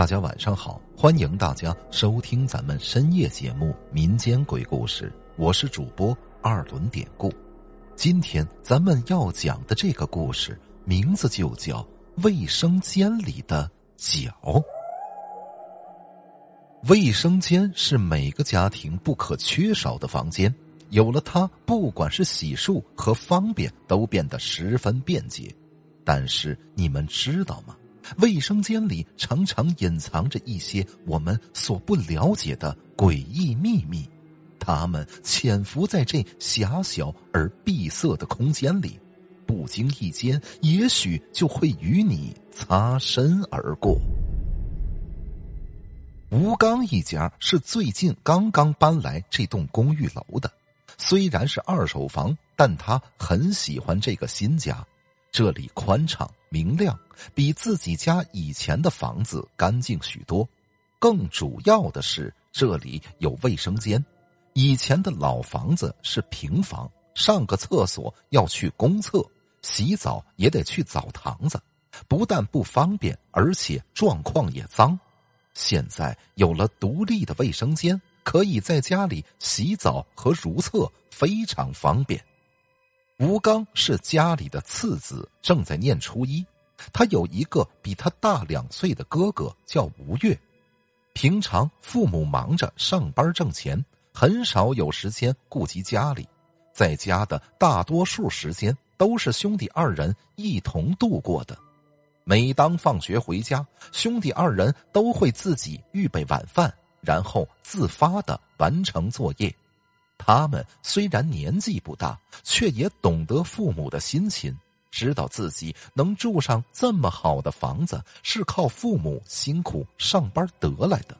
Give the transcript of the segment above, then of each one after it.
大家晚上好，欢迎大家收听咱们深夜节目《民间鬼故事》，我是主播二轮典故。今天咱们要讲的这个故事名字就叫《卫生间里的脚》。卫生间是每个家庭不可缺少的房间，有了它，不管是洗漱和方便都变得十分便捷。但是你们知道吗？卫生间里常常隐藏着一些我们所不了解的诡异秘密，他们潜伏在这狭小而闭塞的空间里，不经意间也许就会与你擦身而过。吴刚一家是最近刚刚搬来这栋公寓楼的，虽然是二手房，但他很喜欢这个新家。这里宽敞明亮，比自己家以前的房子干净许多。更主要的是，这里有卫生间。以前的老房子是平房，上个厕所要去公厕，洗澡也得去澡堂子，不但不方便，而且状况也脏。现在有了独立的卫生间，可以在家里洗澡和如厕，非常方便。吴刚是家里的次子，正在念初一。他有一个比他大两岁的哥哥，叫吴越。平常父母忙着上班挣钱，很少有时间顾及家里。在家的大多数时间都是兄弟二人一同度过的。每当放学回家，兄弟二人都会自己预备晚饭，然后自发的完成作业。他们虽然年纪不大，却也懂得父母的心情，知道自己能住上这么好的房子是靠父母辛苦上班得来的，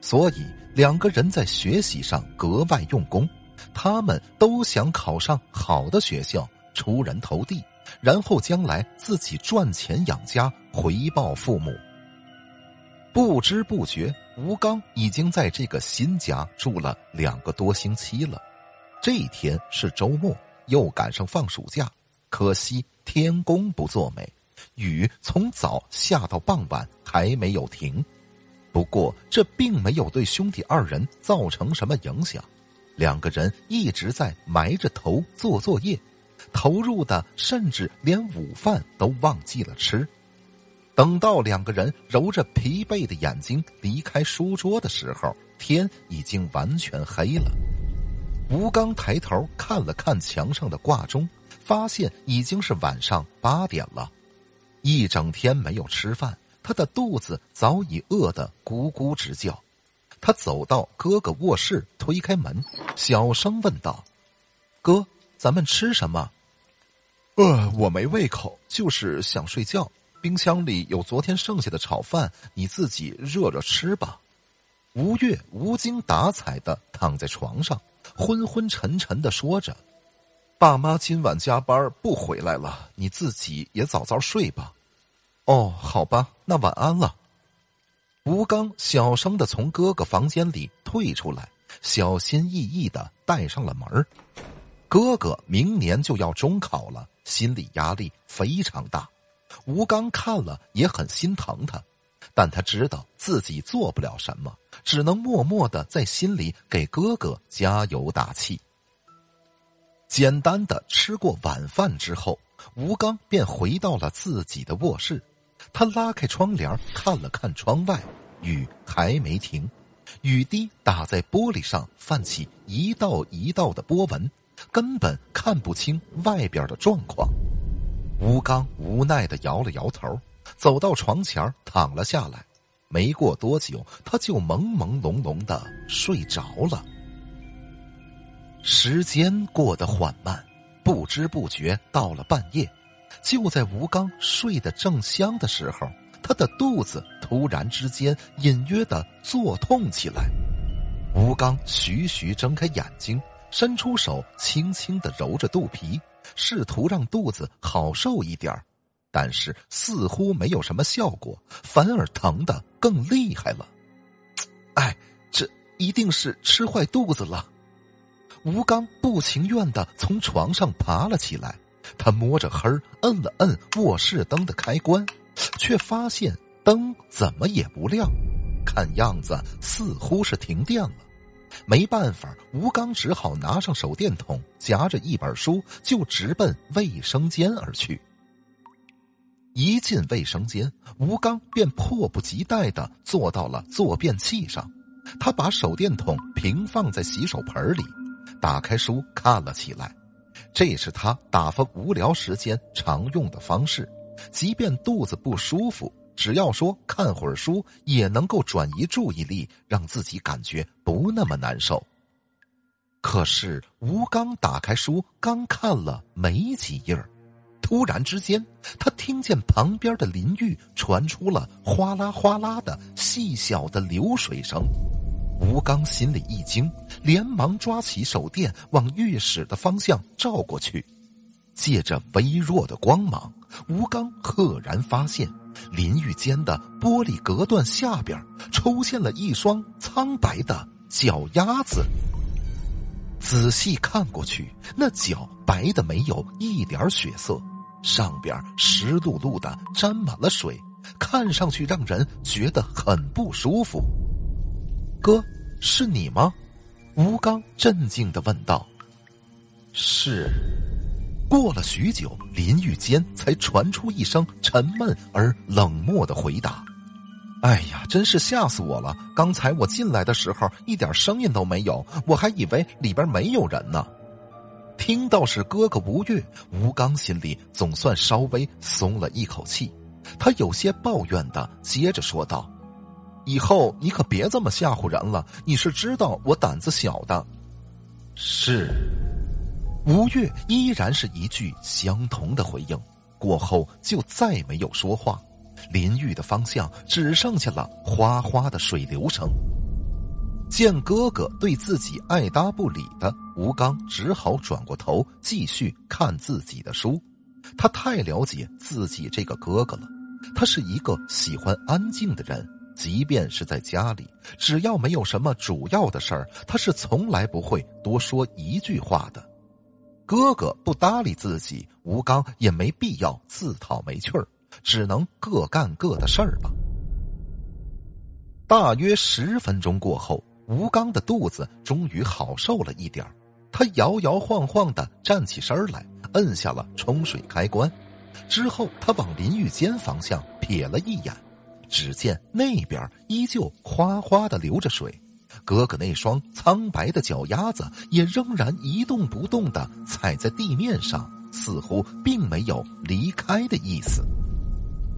所以两个人在学习上格外用功。他们都想考上好的学校，出人头地，然后将来自己赚钱养家，回报父母。不知不觉，吴刚已经在这个新家住了两个多星期了。这一天是周末，又赶上放暑假，可惜天公不作美，雨从早下到傍晚还没有停。不过这并没有对兄弟二人造成什么影响，两个人一直在埋着头做作业，投入的甚至连午饭都忘记了吃。等到两个人揉着疲惫的眼睛离开书桌的时候，天已经完全黑了。吴刚抬头看了看墙上的挂钟，发现已经是晚上八点了。一整天没有吃饭，他的肚子早已饿得咕咕直叫。他走到哥哥卧室，推开门，小声问道：“哥，咱们吃什么？”“呃，我没胃口，就是想睡觉。”冰箱里有昨天剩下的炒饭，你自己热热吃吧。吴越无精打采的躺在床上，昏昏沉沉的说着：“爸妈今晚加班不回来了，你自己也早早睡吧。”哦，好吧，那晚安了。吴刚小声的从哥哥房间里退出来，小心翼翼的带上了门哥哥明年就要中考了，心理压力非常大。吴刚看了也很心疼他，但他知道自己做不了什么，只能默默的在心里给哥哥加油打气。简单的吃过晚饭之后，吴刚便回到了自己的卧室。他拉开窗帘看了看窗外，雨还没停，雨滴打在玻璃上，泛起一道一道的波纹，根本看不清外边的状况。吴刚无奈的摇了摇头，走到床前躺了下来。没过多久，他就朦朦胧胧的睡着了。时间过得缓慢，不知不觉到了半夜。就在吴刚睡得正香的时候，他的肚子突然之间隐约的作痛起来。吴刚徐徐睁开眼睛，伸出手轻轻的揉着肚皮。试图让肚子好受一点但是似乎没有什么效果，反而疼的更厉害了。哎，这一定是吃坏肚子了。吴刚不情愿的从床上爬了起来，他摸着黑摁了摁卧室灯的开关，却发现灯怎么也不亮，看样子似乎是停电了。没办法，吴刚只好拿上手电筒，夹着一本书，就直奔卫生间而去。一进卫生间，吴刚便迫不及待的坐到了坐便器上。他把手电筒平放在洗手盆里，打开书看了起来。这是他打发无聊时间常用的方式，即便肚子不舒服。只要说看会儿书，也能够转移注意力，让自己感觉不那么难受。可是吴刚打开书，刚看了没几页突然之间，他听见旁边的淋浴传出了哗啦哗啦的细小的流水声。吴刚心里一惊，连忙抓起手电往浴室的方向照过去。借着微弱的光芒，吴刚赫然发现。淋浴间的玻璃隔断下边出现了一双苍白的脚丫子。仔细看过去，那脚白的没有一点血色，上边湿漉漉的沾满了水，看上去让人觉得很不舒服。哥，是你吗？吴刚镇静的问道。是。过了许久，淋浴间才传出一声沉闷而冷漠的回答：“哎呀，真是吓死我了！刚才我进来的时候一点声音都没有，我还以为里边没有人呢。”听到是哥哥吴越，吴刚心里总算稍微松了一口气。他有些抱怨的接着说道：“以后你可别这么吓唬人了，你是知道我胆子小的。”是。吴越依然是一句相同的回应，过后就再没有说话。淋浴的方向只剩下了哗哗的水流声。见哥哥对自己爱答不理的，吴刚只好转过头继续看自己的书。他太了解自己这个哥哥了，他是一个喜欢安静的人，即便是在家里，只要没有什么主要的事儿，他是从来不会多说一句话的。哥哥不搭理自己，吴刚也没必要自讨没趣儿，只能各干各的事儿吧。大约十分钟过后，吴刚的肚子终于好受了一点他摇摇晃晃的站起身来，摁下了冲水开关，之后他往淋浴间方向瞥了一眼，只见那边依旧哗哗的流着水。哥哥那双苍白的脚丫子也仍然一动不动的踩在地面上，似乎并没有离开的意思。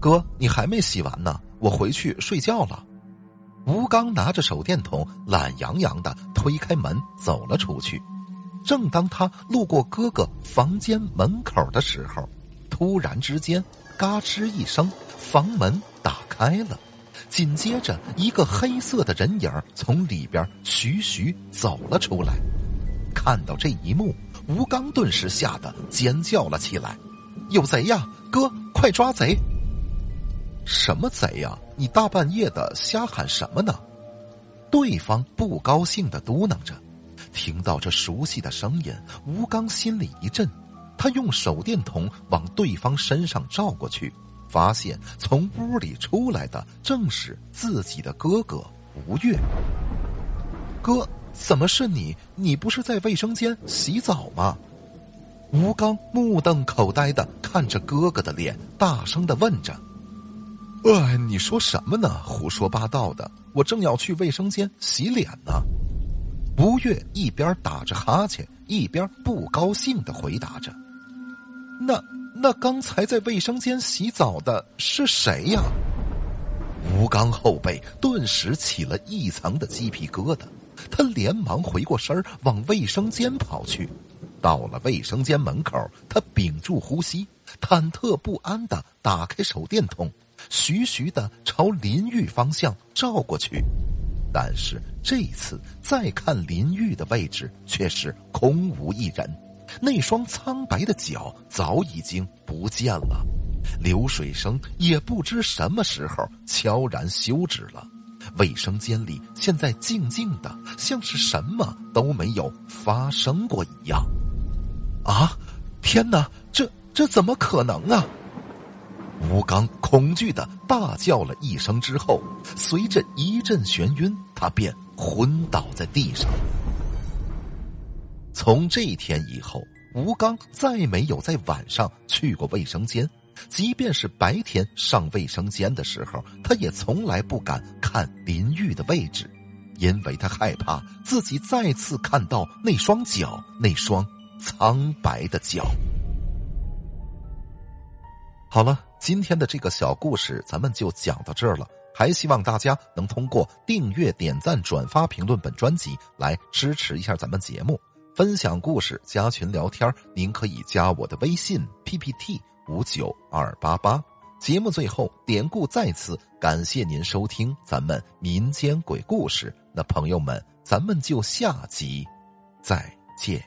哥，你还没洗完呢，我回去睡觉了。吴刚拿着手电筒，懒洋洋的推开门走了出去。正当他路过哥哥房间门口的时候，突然之间，嘎吱一声，房门打开了。紧接着，一个黑色的人影从里边徐徐走了出来。看到这一幕，吴刚顿时吓得尖叫了起来：“有贼呀！哥，快抓贼！”“什么贼呀？你大半夜的瞎喊什么呢？”对方不高兴的嘟囔着。听到这熟悉的声音，吴刚心里一震，他用手电筒往对方身上照过去。发现从屋里出来的正是自己的哥哥吴越。哥，怎么是你？你不是在卫生间洗澡吗？吴刚目瞪口呆的看着哥哥的脸，大声的问着：“哎，你说什么呢？胡说八道的！我正要去卫生间洗脸呢。”吴越一边打着哈欠，一边不高兴的回答着：“那……”那刚才在卫生间洗澡的是谁呀？吴刚后背顿时起了一层的鸡皮疙瘩，他连忙回过身往卫生间跑去。到了卫生间门口，他屏住呼吸，忐忑不安的打开手电筒，徐徐的朝淋浴方向照过去。但是这次再看淋浴的位置，却是空无一人。那双苍白的脚早已经不见了，流水声也不知什么时候悄然休止了。卫生间里现在静静的，像是什么都没有发生过一样。啊！天哪，这这怎么可能啊！吴刚恐惧的大叫了一声之后，随着一阵眩晕，他便昏倒在地上。从这一天以后，吴刚再没有在晚上去过卫生间，即便是白天上卫生间的时候，他也从来不敢看淋浴的位置，因为他害怕自己再次看到那双脚，那双苍白的脚。好了，今天的这个小故事咱们就讲到这儿了。还希望大家能通过订阅、点赞、转发、评论本专辑来支持一下咱们节目，分享故事、加群聊天。您可以加我的微信 PPT 五九二八八。节目最后，典故再次感谢您收听咱们民间鬼故事。那朋友们，咱们就下集再见。